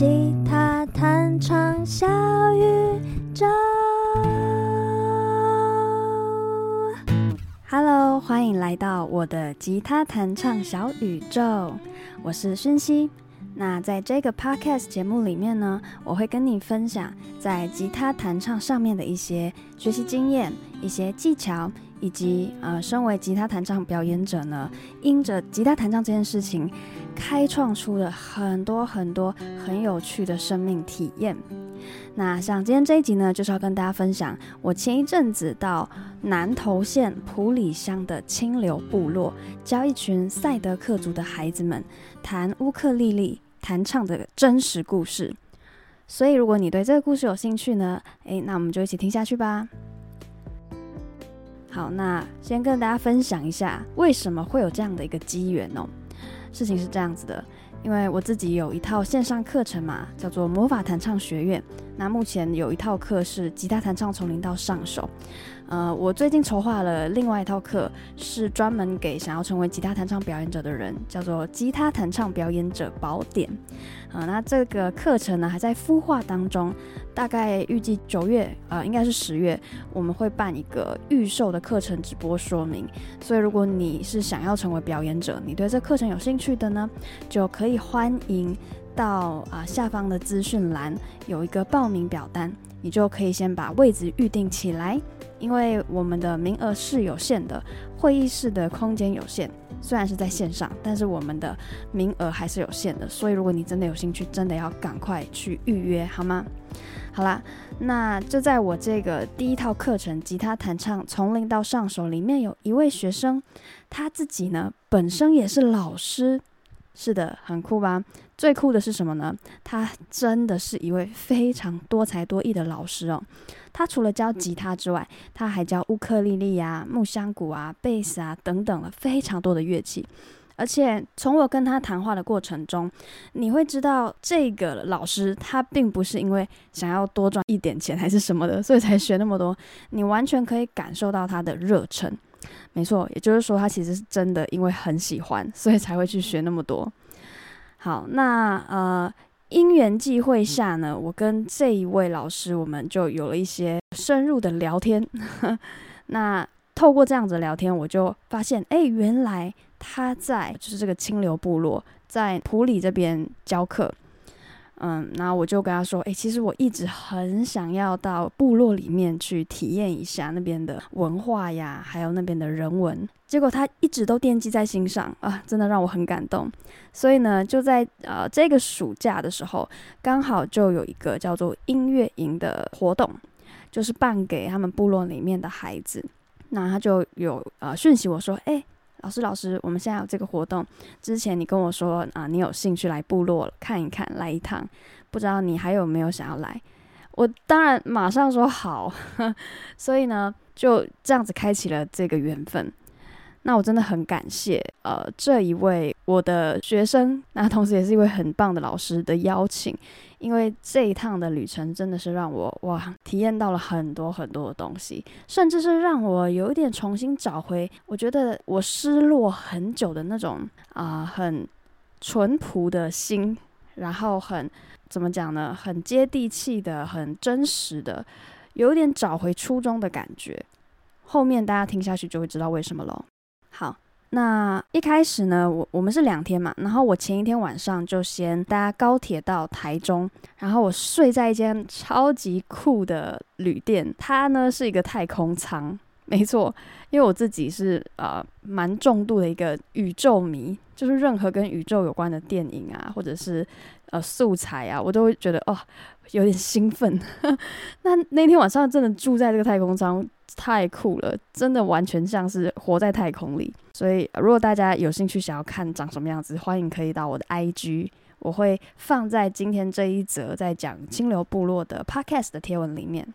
吉他弹唱小宇宙。Hello，欢迎来到我的吉他弹唱小宇宙，我是薰希。那在这个 Podcast 节目里面呢，我会跟你分享在吉他弹唱上面的一些学习经验、一些技巧，以及呃，身为吉他弹唱表演者呢，因着吉他弹唱这件事情，开创出了很多很多很有趣的生命体验。那像今天这一集呢，就是要跟大家分享我前一阵子到南投县埔里乡的清流部落，教一群赛德克族的孩子们弹乌克丽丽弹唱的真实故事。所以，如果你对这个故事有兴趣呢，诶，那我们就一起听下去吧。好，那先跟大家分享一下为什么会有这样的一个机缘哦。事情是这样子的。因为我自己有一套线上课程嘛，叫做魔法弹唱学院。那目前有一套课是吉他弹唱从零到上手。呃，我最近筹划了另外一套课，是专门给想要成为吉他弹唱表演者的人，叫做《吉他弹唱表演者宝典》。呃，那这个课程呢还在孵化当中，大概预计九月，呃，应该是十月，我们会办一个预售的课程直播说明。所以，如果你是想要成为表演者，你对这课程有兴趣的呢，就可以欢迎到啊、下方的资讯栏有一个报名表单，你就可以先把位置预定起来。因为我们的名额是有限的，会议室的空间有限，虽然是在线上，但是我们的名额还是有限的。所以如果你真的有兴趣，真的要赶快去预约，好吗？好啦，那就在我这个第一套课程《吉他弹唱从零到上手》里面，有一位学生，他自己呢本身也是老师，是的，很酷吧？最酷的是什么呢？他真的是一位非常多才多艺的老师哦。他除了教吉他之外，他还教乌克丽丽啊、木箱鼓啊、贝斯啊等等了非常多的乐器。而且从我跟他谈话的过程中，你会知道这个老师他并不是因为想要多赚一点钱还是什么的，所以才学那么多。你完全可以感受到他的热忱。没错，也就是说他其实是真的因为很喜欢，所以才会去学那么多。好，那呃。因缘际会下呢，我跟这一位老师，我们就有了一些深入的聊天。那透过这样子聊天，我就发现，哎，原来他在就是这个清流部落，在普里这边教课。嗯，那我就跟他说，哎，其实我一直很想要到部落里面去体验一下那边的文化呀，还有那边的人文。结果他一直都惦记在心上啊，真的让我很感动。所以呢，就在呃这个暑假的时候，刚好就有一个叫做音乐营的活动，就是办给他们部落里面的孩子。那他就有呃讯息我说，哎。老师，老师，我们现在有这个活动。之前你跟我说啊，你有兴趣来部落看一看，来一趟，不知道你还有没有想要来？我当然马上说好。所以呢，就这样子开启了这个缘分。那我真的很感谢呃这一位我的学生，那同时也是一位很棒的老师的邀请。因为这一趟的旅程真的是让我哇体验到了很多很多的东西，甚至是让我有一点重新找回我觉得我失落很久的那种啊、很淳朴的心，然后很怎么讲呢？很接地气的，很真实的，有一点找回初衷的感觉。后面大家听下去就会知道为什么了。好。那一开始呢，我我们是两天嘛，然后我前一天晚上就先搭高铁到台中，然后我睡在一间超级酷的旅店，它呢是一个太空舱，没错，因为我自己是呃蛮重度的一个宇宙迷，就是任何跟宇宙有关的电影啊，或者是呃素材啊，我都会觉得哦有点兴奋。那那天晚上真的住在这个太空舱。太酷了，真的完全像是活在太空里。所以，如果大家有兴趣想要看长什么样子，欢迎可以到我的 IG，我会放在今天这一则在讲清流部落的 Podcast 的贴文里面。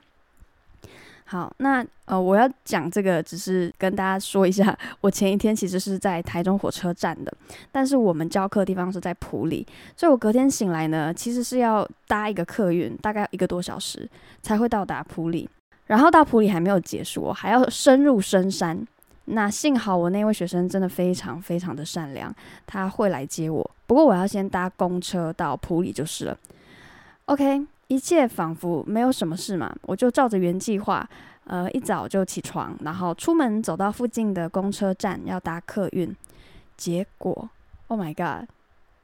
好，那呃，我要讲这个，只是跟大家说一下，我前一天其实是在台中火车站的，但是我们教课的地方是在埔里，所以我隔天醒来呢，其实是要搭一个客运，大概一个多小时才会到达埔里。然后到埔里还没有结束，还要深入深山。那幸好我那位学生真的非常非常的善良，他会来接我。不过我要先搭公车到埔里就是了。OK，一切仿佛没有什么事嘛，我就照着原计划，呃，一早就起床，然后出门走到附近的公车站要搭客运。结果，Oh my God！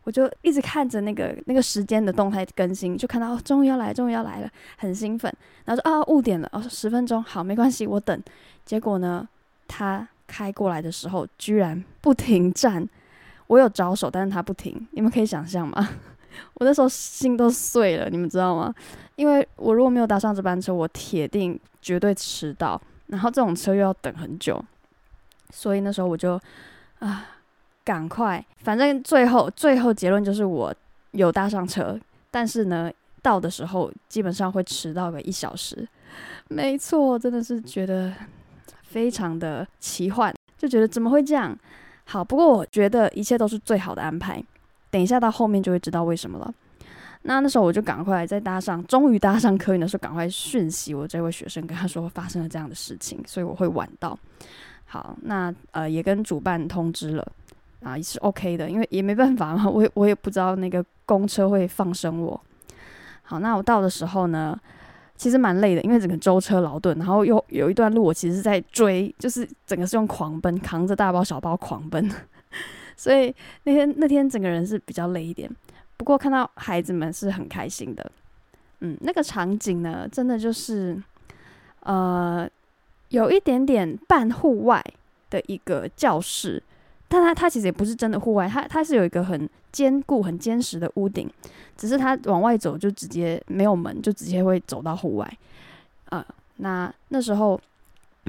我就一直看着那个那个时间的动态更新，就看到，终于要来，终于要来了，很兴奋。然后说啊，误点了，哦，十分钟，好，没关系，我等。结果呢，他开过来的时候居然不停站，我有招手，但是他不停。你们可以想象吗？我那时候心都碎了，你们知道吗？因为我如果没有搭上这班车，我铁定绝对迟到。然后这种车又要等很久，所以那时候我就啊。赶快，反正最后最后结论就是我有搭上车，但是呢，到的时候基本上会迟到个一小时。没错，真的是觉得非常的奇幻，就觉得怎么会这样？好，不过我觉得一切都是最好的安排。等一下到后面就会知道为什么了。那那时候我就赶快再搭上，终于搭上客运的时候，赶快讯息我这位学生，跟他说发生了这样的事情，所以我会晚到。好，那呃也跟主办通知了。啊，也是 OK 的，因为也没办法嘛，我也我也不知道那个公车会放生我。好，那我到的时候呢，其实蛮累的，因为整个舟车劳顿，然后又有一段路我其实是在追，就是整个是用狂奔，扛着大包小包狂奔，所以那天那天整个人是比较累一点。不过看到孩子们是很开心的，嗯，那个场景呢，真的就是呃，有一点点半户外的一个教室。但它它其实也不是真的户外，它它是有一个很坚固、很坚实的屋顶，只是它往外走就直接没有门，就直接会走到户外。呃，那那时候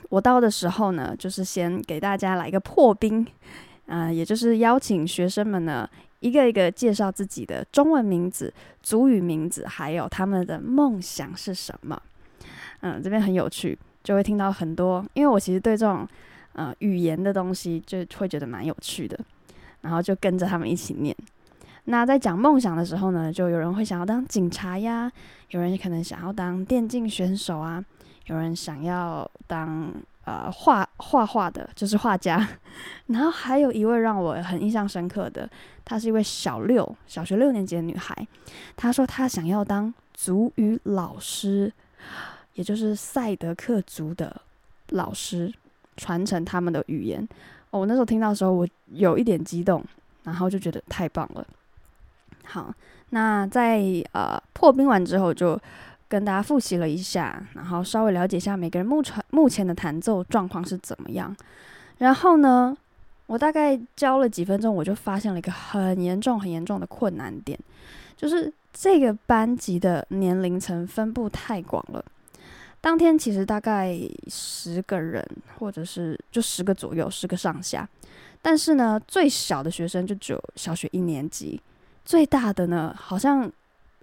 我到的时候呢，就是先给大家来一个破冰，呃，也就是邀请学生们呢一个一个介绍自己的中文名字、族语名字，还有他们的梦想是什么。嗯、这边很有趣，就会听到很多，因为我其实对这种。呃，语言的东西就会觉得蛮有趣的，然后就跟着他们一起念。那在讲梦想的时候呢，就有人会想要当警察呀，有人可能想要当电竞选手啊，有人想要当呃画画画的，就是画家。然后还有一位让我很印象深刻的，她是一位小六小学六年级的女孩，她说她想要当族语老师，也就是赛德克族的老师。传承他们的语言，我那时候听到的时候，我有一点激动，然后就觉得太棒了。好，那在呃破冰完之后，就跟大家复习了一下，然后稍微了解一下每个人目前目前的弹奏状况是怎么样。然后呢，我大概教了几分钟，我就发现了一个很严重、很严重的困难点，就是这个班级的年龄层分布太广了。当天其实大概十个人，或者是就十个左右，十个上下。但是呢，最小的学生就只有小学一年级，最大的呢，好像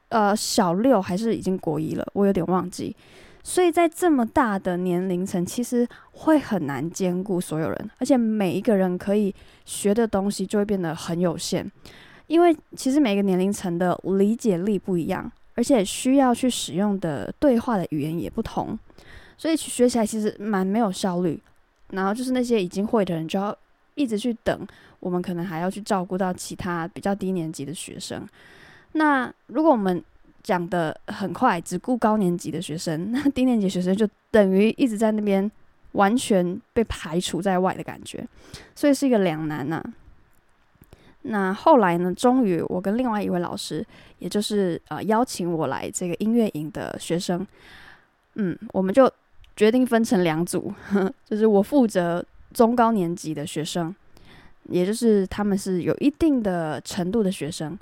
呃小六还是已经国一了，我有点忘记。所以在这么大的年龄层，其实会很难兼顾所有人，而且每一个人可以学的东西就会变得很有限，因为其实每个年龄层的理解力不一样。而且需要去使用的对话的语言也不同，所以学起来其实蛮没有效率。然后就是那些已经会的人就要一直去等，我们可能还要去照顾到其他比较低年级的学生。那如果我们讲得很快，只顾高年级的学生，那低年级学生就等于一直在那边完全被排除在外的感觉，所以是一个两难呐。那后来呢，终于我跟另外一位老师，也就是呃邀请我来这个音乐营的学生，嗯，我们就决定分成两组，就是我负责中高年级的学生，也就是他们是有一定的程度的学生，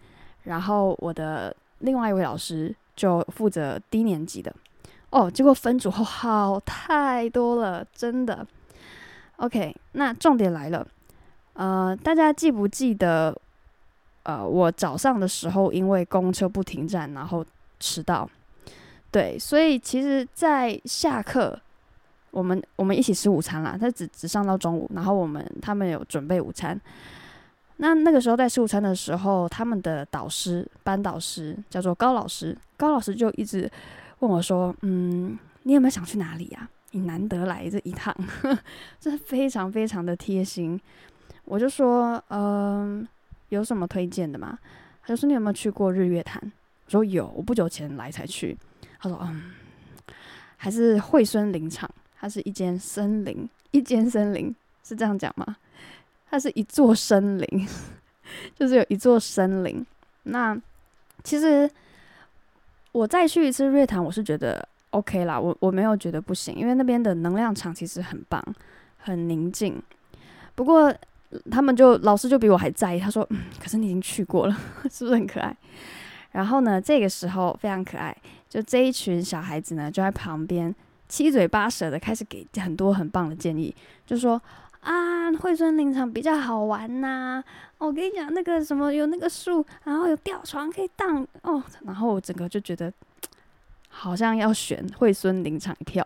然后我的另外一位老师就负责低年级的。哦，结果分组后好太多了，真的。OK，那重点来了。呃，大家记不记得？呃，我早上的时候因为公车不停站，然后迟到。对，所以其实，在下课，我们我们一起吃午餐啦。他只只上到中午，然后我们他们有准备午餐。那那个时候在吃午餐的时候，他们的导师班导师叫做高老师，高老师就一直问我说：“嗯，你有没有想去哪里呀？你难得来这一趟，这非常非常的贴心。”我就说，嗯、有什么推荐的吗？他就说，你有没有去过日月潭？我说有，我不久前来才去。他说嗯，还是惠孙林场，它是一间森林，一间森林是这样讲吗？它是一座森林，就是有一座森林。那其实我再去一次瑞潭，我是觉得 OK 啦，我我没有觉得不行，因为那边的能量场其实很棒，很宁静。不过他们就老师就比我还在意，他说：“嗯，可是你已经去过了，是不是很可爱？”然后呢，这个时候非常可爱，就这一群小孩子呢就在旁边七嘴八舌的开始给很多很棒的建议，就说。啊，惠孙林场比较好玩呐、我跟你讲，那个什么有那个树，然后有吊床可以荡哦。然后我整个就觉得好像要选惠孙林场一票。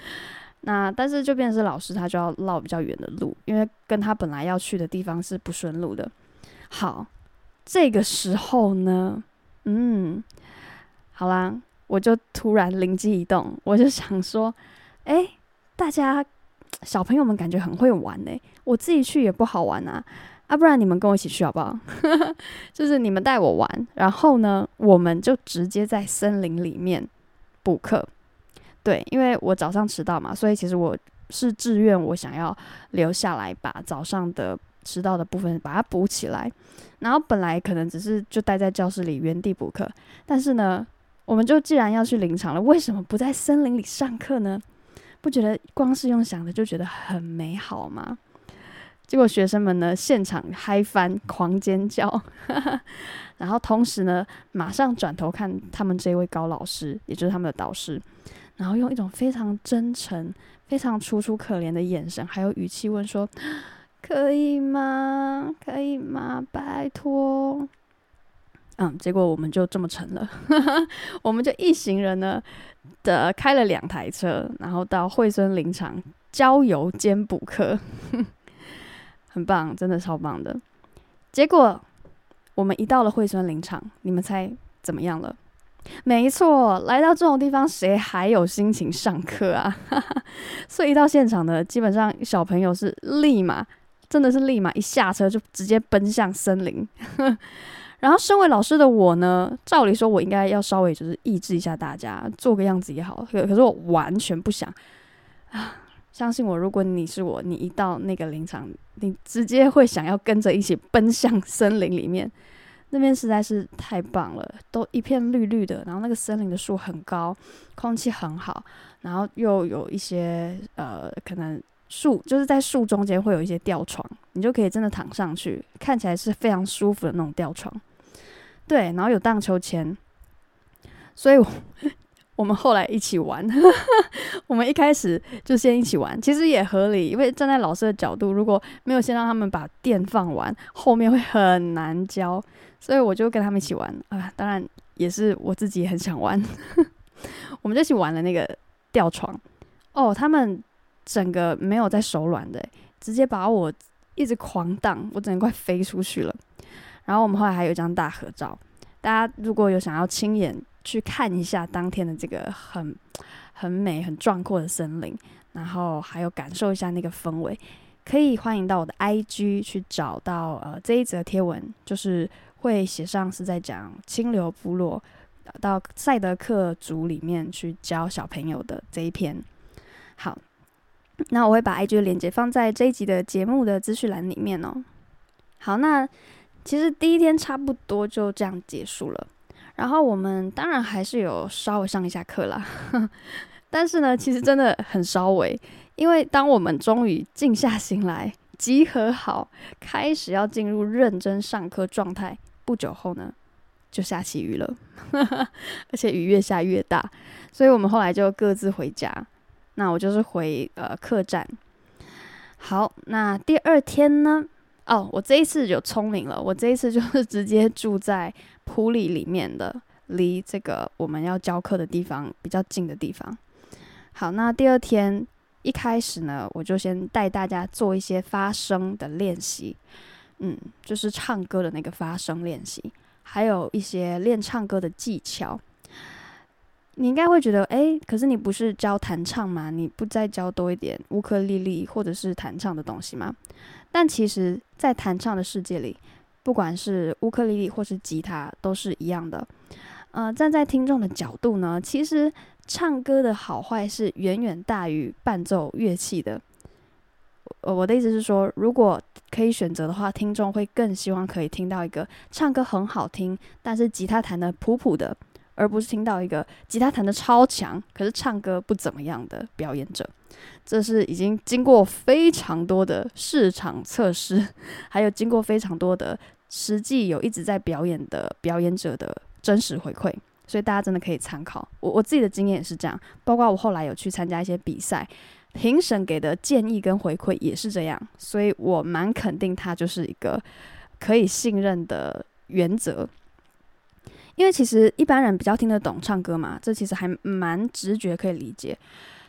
那但是就变成是老师他就要绕比较远的路，因为跟他本来要去的地方是不顺路的。好，这个时候呢，嗯，好啦，我就突然灵机一动，我就想说，哎，大家。小朋友们感觉很会玩呢，我自己去也不好玩啊，啊，不然你们跟我一起去好不好？就是你们带我玩，然后呢，我们就直接在森林里面补课。对，因为我早上迟到嘛，所以其实我是自愿，我想要留下来把早上的迟到的部分把它补起来。然后本来可能只是就待在教室里原地补课，但是呢，我们就既然要去林场了，为什么不在森林里上课呢？不觉得光是用想的就觉得很美好吗？结果学生们呢，现场嗨翻，狂尖叫，然后同时呢，马上转头看他们这位高老师，也就是他们的导师，然后用一种非常真诚、非常楚楚可怜的眼神还有语气问说：“可以吗？可以吗？拜托。”嗯，结果我们就这么成了，我们就一行人呢的开了两台车，然后到惠森林场郊游兼补课，很棒，真的超棒的。结果我们一到了惠森林场，你们猜怎么样了？没错，来到这种地方，谁还有心情上课啊？所以一到现场呢，基本上小朋友是立马，真的是立马一下车就直接奔向森林。然后，身为老师的我呢，照理说，我应该要稍微就是抑制一下大家，做个样子也好。可可是我完全不想啊！相信我，如果你是我，你一到那个林场，你直接会想要跟着一起奔向森林里面。那边实在是太棒了，都一片绿绿的，然后那个森林的树很高，空气很好，然后又有一些呃，可能树就是在树中间会有一些吊床，你就可以真的躺上去，看起来是非常舒服的那种吊床。对，然后有荡秋千，所以我，们后来一起玩。我们一开始就先一起玩，其实也合理，因为站在老师的角度，如果没有先让他们把电放完，后面会很难教，所以我就跟他们一起玩啊。当然，也是我自己很想玩，我们就一起玩了那个吊床。哦，他们整个没有在手软的，直接把我一直狂荡，我整个快飞出去了。然后我们后来还有一张大合照，大家如果有想要亲眼去看一下当天的这个很很美、很壮阔的森林，然后还有感受一下那个氛围，可以欢迎到我的 IG 去找到呃这一则贴文，就是会写上是在讲清流部落到赛德克族里面去教小朋友的这一篇。好，那我会把 IG 的链接放在这一集的节目的资讯栏里面哦。好，那。其实第一天差不多就这样结束了，然后我们当然还是有稍微上一下课啦，但是呢，其实真的很稍微，因为当我们终于静下心来，集合好，开始要进入认真上课状态，不久后呢，就下起雨了，而且雨越下越大，所以我们后来就各自回家，那我就是回呃客栈。好，那第二天呢？哦，我这一次就聪明了，我这一次就是直接住在埔里里面的，离这个我们要教课的地方比较近的地方。好，那第二天一开始呢，我就先带大家做一些发声的练习，嗯，就是唱歌的那个发声练习，还有一些练唱歌的技巧。你应该会觉得，诶，可是你不是教弹唱吗？你不再教多一点乌克丽丽或者是弹唱的东西吗？但其实，在弹唱的世界里，不管是乌克丽丽或是吉他，都是一样的。呃，站在听众的角度呢，其实唱歌的好坏是远远大于伴奏乐器的。呃，我的意思是说，如果可以选择的话，听众会更希望可以听到一个唱歌很好听，但是吉他弹得普普的，而不是听到一个吉他弹得超强，可是唱歌不怎么样的表演者。这是已经经过非常多的市场测试，还有经过非常多的实际有一直在表演的表演者的真实回馈，所以大家真的可以参考。我我自己的经验也是这样，包括我后来有去参加一些比赛，评审给的建议跟回馈也是这样，所以我蛮肯定它就是一个可以信任的原则。因为其实一般人比较听得懂唱歌嘛，这其实还蛮直觉可以理解。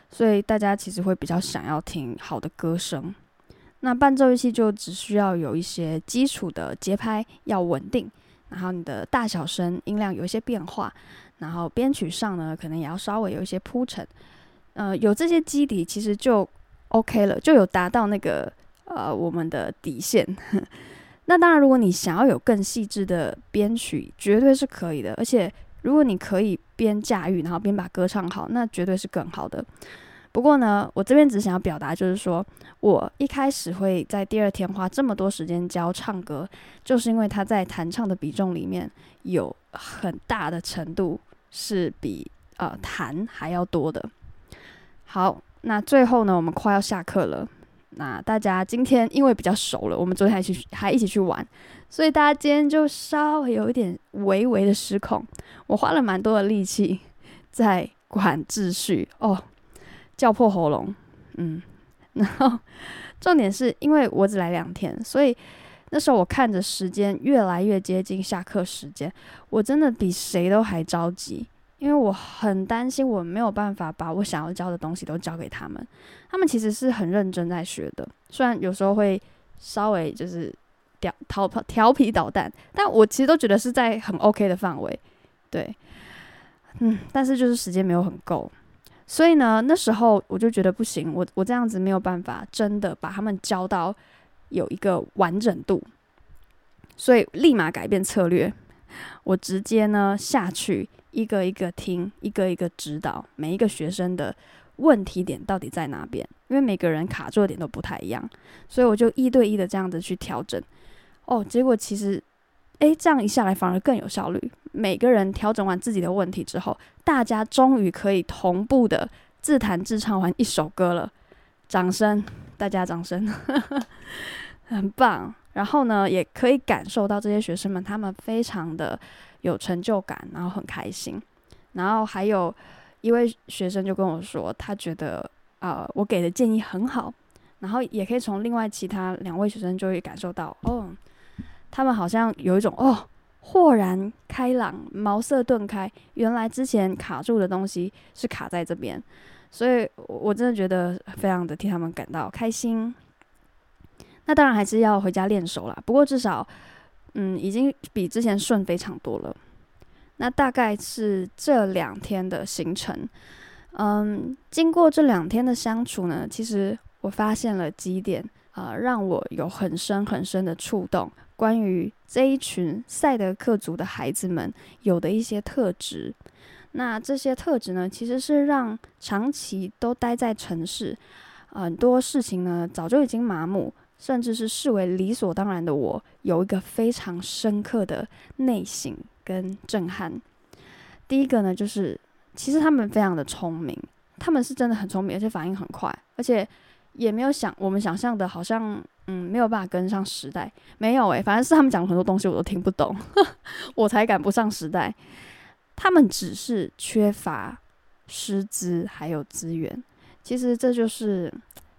所以大家其实会比较想要听好的歌声，那伴奏乐器就只需要有一些基础的节拍要稳定，然后你的大小声音量有一些变化，然后编曲上呢可能也要稍微有一些铺陈，呃，有这些基底其实就 OK 了，就有达到那个呃我们的底线。那当然，如果你想要有更细致的编曲，绝对是可以的，而且。如果你可以边驾驭，然后边把歌唱好，那绝对是更好的。不过呢，我这边只想要表达，就是说我一开始会在第二天花这么多时间教唱歌，就是因为他在弹唱的比重里面有很大的程度是比呃弹还要多的。好，那最后呢，我们快要下课了。那大家今天因为比较熟了，我们昨天还去还一起去玩，所以大家今天就稍微有一点微微的失控。我花了蛮多的力气在管秩序哦，叫破喉咙，嗯，然后重点是因为我只来两天，所以那时候我看着时间越来越接近下课时间，我真的比谁都还着急。因为我很担心，我没有办法把我想要教的东西都教给他们。他们其实是很认真在学的，虽然有时候会稍微就是调调调皮捣蛋，但我其实都觉得是在很 OK 的范围。对，嗯，但是就是时间没有很够，所以呢，那时候我就觉得不行，我我这样子没有办法真的把他们教到有一个完整度，所以立马改变策略，我直接呢下去。一个一个听，一个一个指导每一个学生的问题点到底在哪边，因为每个人卡住的点都不太一样，所以我就一对一的这样子去调整。哦，结果其实，诶，这样一下来反而更有效率。每个人调整完自己的问题之后，大家终于可以同步的自弹自唱完一首歌了。掌声，大家掌声，很棒。然后呢，也可以感受到这些学生们他们非常的。有成就感，然后很开心，然后还有一位学生就跟我说，他觉得呃我给的建议很好，然后也可以从另外其他两位学生就会感受到，哦，他们好像有一种哦豁然开朗、茅塞顿开，原来之前卡住的东西是卡在这边，所以我真的觉得非常的替他们感到开心。那当然还是要回家练手啦，不过至少。嗯，已经比之前顺非常多了。那大概是这两天的行程。嗯，经过这两天的相处呢，其实我发现了几点啊，让我有很深很深的触动。关于这一群赛德克族的孩子们有的一些特质。那这些特质呢，其实是让长期都待在城市，很多事情呢早就已经麻木。甚至是视为理所当然的我，有一个非常深刻的内省跟震撼。第一个呢，就是其实他们非常的聪明，他们是真的很聪明，而且反应很快，而且也没有想我们想象的，好像嗯没有办法跟上时代。没有诶、反正是他们讲很多东西我都听不懂，我才赶不上时代。他们只是缺乏师资还有资源，其实这就是。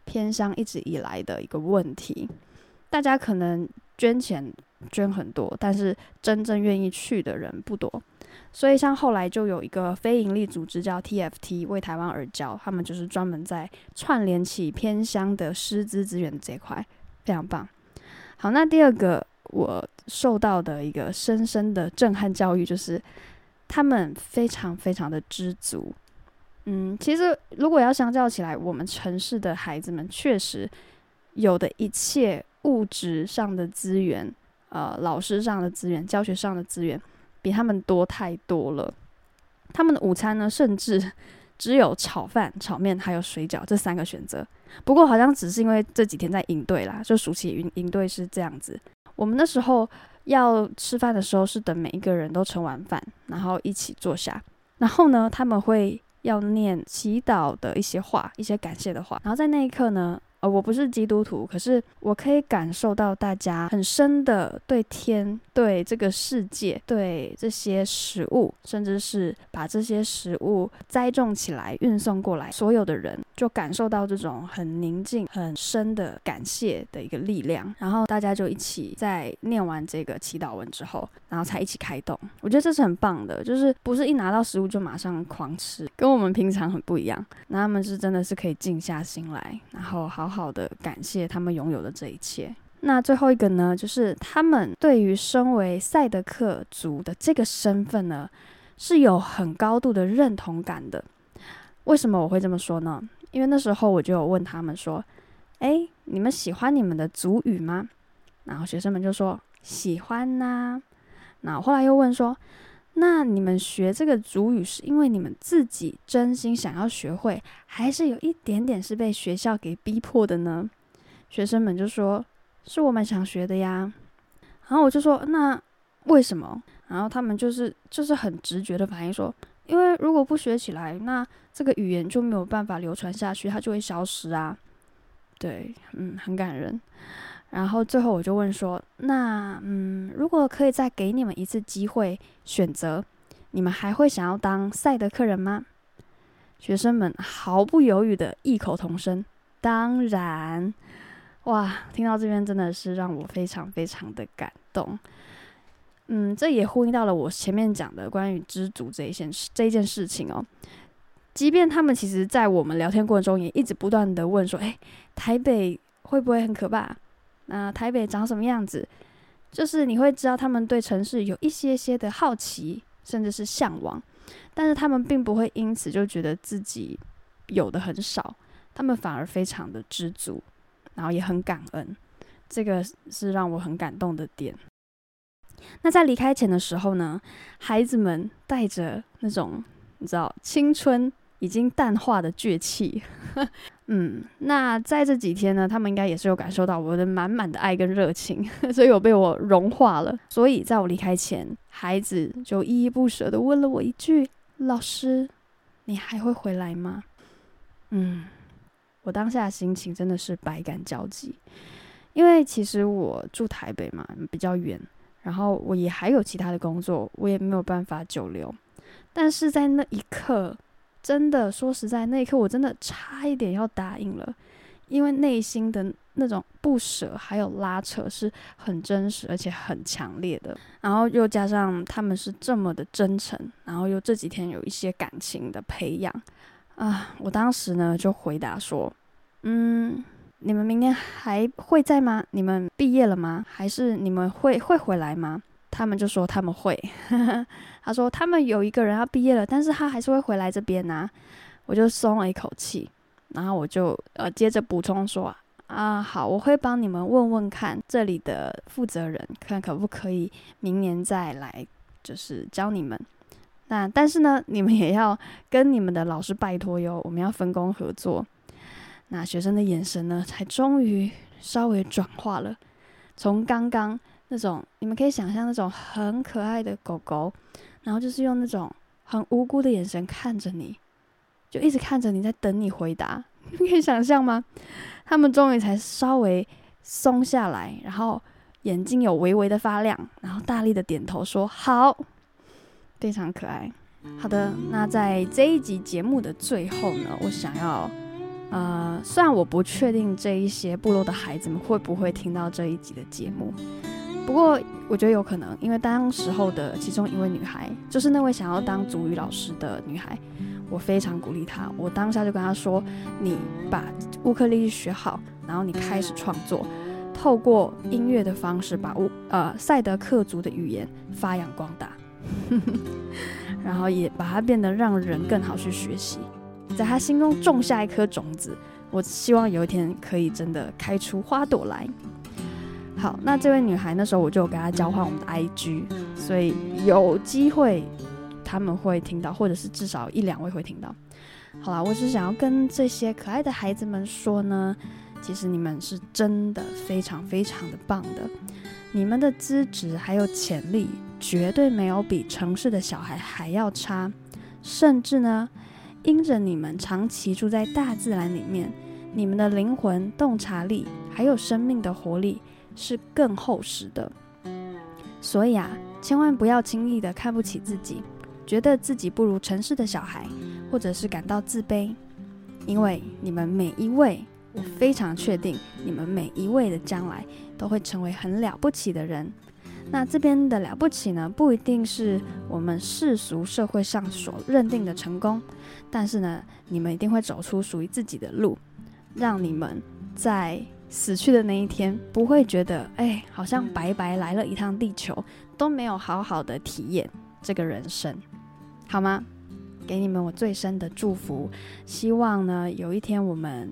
偏乡一直以来的一个问题，大家可能捐钱捐很多，但是真正愿意去的人不多。所以像后来就有一个非营利组织叫 TFT 为台湾而教，他们就是专门在串联起偏乡的师资资源这块，非常棒。好，那第二个我受到的一个深深的震撼教育就是，他们非常非常的知足。嗯，其实如果要相较起来，我们城市的孩子们确实有的一切物质上的资源，呃，老师上的资源，教学上的资源，比他们多太多了。他们的午餐呢，甚至 只有炒饭、炒面还有水饺这三个选择。不过好像只是因为这几天在营队啦，就暑期营营队是这样子。我们那时候要吃饭的时候，是等每一个人都盛完饭，然后一起坐下。然后呢，他们会要念祈祷的一些话，一些感谢的话。然后在那一刻呢。我不是基督徒，可是我可以感受到大家很深的对天、对这个世界、对这些食物，甚至是把这些食物栽种起来、运送过来，所有的人就感受到这种很宁静、很深的感谢的一个力量。然后大家就一起在念完这个祈祷文之后，然后才一起开动。我觉得这是很棒的，就是不是一拿到食物就马上狂吃，跟我们平常很不一样。那他们是真的是可以静下心来，然后好。好好的感谢他们拥有的这一切。那最后一个呢，就是他们对于身为赛德克族的这个身份呢，是有很高度的认同感的。为什么我会这么说呢？因为那时候我就有问他们说：“诶，你们喜欢你们的族语吗？”然后学生们就说：“喜欢呐。”那后来又问说：“那你们学这个主语是因为你们自己真心想要学会，还是有一点点是被学校给逼迫的呢？学生们就说是我们想学的呀。然后我就说那为什么？然后他们就是就是很直觉的反应说，因为如果不学起来，那这个语言就没有办法流传下去，它就会消失啊。对，嗯，很感人。然后最后我就问说：“那嗯，如果可以再给你们一次机会选择，你们还会想要当赛德克人吗？”学生们毫不犹豫的异口同声：“当然！”哇，听到这边真的是让我非常非常的感动。嗯，这也呼应到了我前面讲的关于知足这一件事这一件事情哦。即便他们其实，在我们聊天过程中也一直不断的问说：“哎，台北会不会很可怕？”那台北长什么样子？就是你会知道他们对城市有一些些的好奇，甚至是向往，但是他们并不会因此就觉得自己有的很少，他们反而非常的知足，然后也很感恩，这个是让我很感动的点。那在离开前的时候呢，孩子们带着那种你知道青春已经淡化的倔气。嗯，那在这几天呢，他们应该也是有感受到我的满满的爱跟热情，所以有被我融化了。所以在我离开前，孩子就依依不舍地问了我一句：“老师，你还会回来吗？”嗯，我当下心情真的是百感交集，因为其实我住台北嘛，比较远，然后我也还有其他的工作，我也没有办法久留。但是在那一刻。真的说实在，那一刻我真的差一点要答应了，因为内心的那种不舍还有拉扯是很真实而且很强烈的。然后又加上他们是这么的真诚，然后又这几天有一些感情的培养啊，我当时呢就回答说：“嗯，你们明年还会在吗？你们毕业了吗？还是你们会会回来吗？”他们就说他们会，他说他们有一个人要毕业了，但是他还是会回来这边呐。我就松了一口气，然后我就呃接着补充说啊，好，我会帮你们问问看这里的负责人，看可不可以明年再来，就是教你们。那但是呢，你们也要跟你们的老师拜托哟，我们要分工合作。那学生的眼神呢，才终于稍微转化了，从刚刚。那种你们可以想象那种很可爱的狗狗，然后就是用那种很无辜的眼神看着你，就一直看着你在等你回答。你可以想象吗？他们终于才稍微松下来，然后眼睛有微微的发亮，然后大力的点头说好，非常可爱。好的，那在这一集节目的最后呢，我想要，呃，虽然我不确定这一些部落的孩子们会不会听到这一集的节目。不过我觉得有可能，因为当时候的其中一位女孩，就是那位想要当足语老师的女孩，我非常鼓励她。我当下就跟她说：“你把乌克丽丽学好，然后你开始创作，透过音乐的方式把乌呃赛德克族的语言发扬光大，然后也把它变得让人更好去学习，在她心中种下一颗种子。我希望有一天可以真的开出花朵来。”好，那这位女孩那时候我就有跟她交换我们的 IG，所以有机会他们会听到，或者是至少一两位会听到。好啦，我只想要跟这些可爱的孩子们说呢，其实你们是真的非常非常的棒的，你们的资质还有潜力绝对没有比城市的小孩还要差，甚至呢，因着你们长期住在大自然里面，你们的灵魂洞察力还有生命的活力是更厚实的。所以啊，千万不要轻易的看不起自己，觉得自己不如城市的小孩，或者是感到自卑，因为你们每一位，我非常确定，你们每一位的将来都会成为很了不起的人。那这边的了不起呢，不一定是我们世俗社会上所认定的成功，但是呢，你们一定会走出属于自己的路，让你们在死去的那一天不会觉得，哎，好像白白来了一趟地球，都没有好好的体验这个人生，好吗？给你们我最深的祝福，希望呢，有一天我们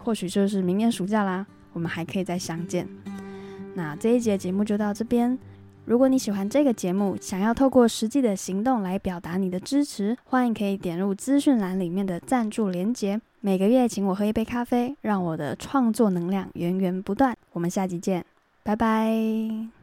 或许就是明年暑假啦，我们还可以再相见。那这一节节目就到这边。如果你喜欢这个节目，想要透过实际的行动来表达你的支持，欢迎可以点入资讯栏里面的赞助连结，每个月请我喝一杯咖啡，让我的创作能量源源不断。我们下集见，拜拜。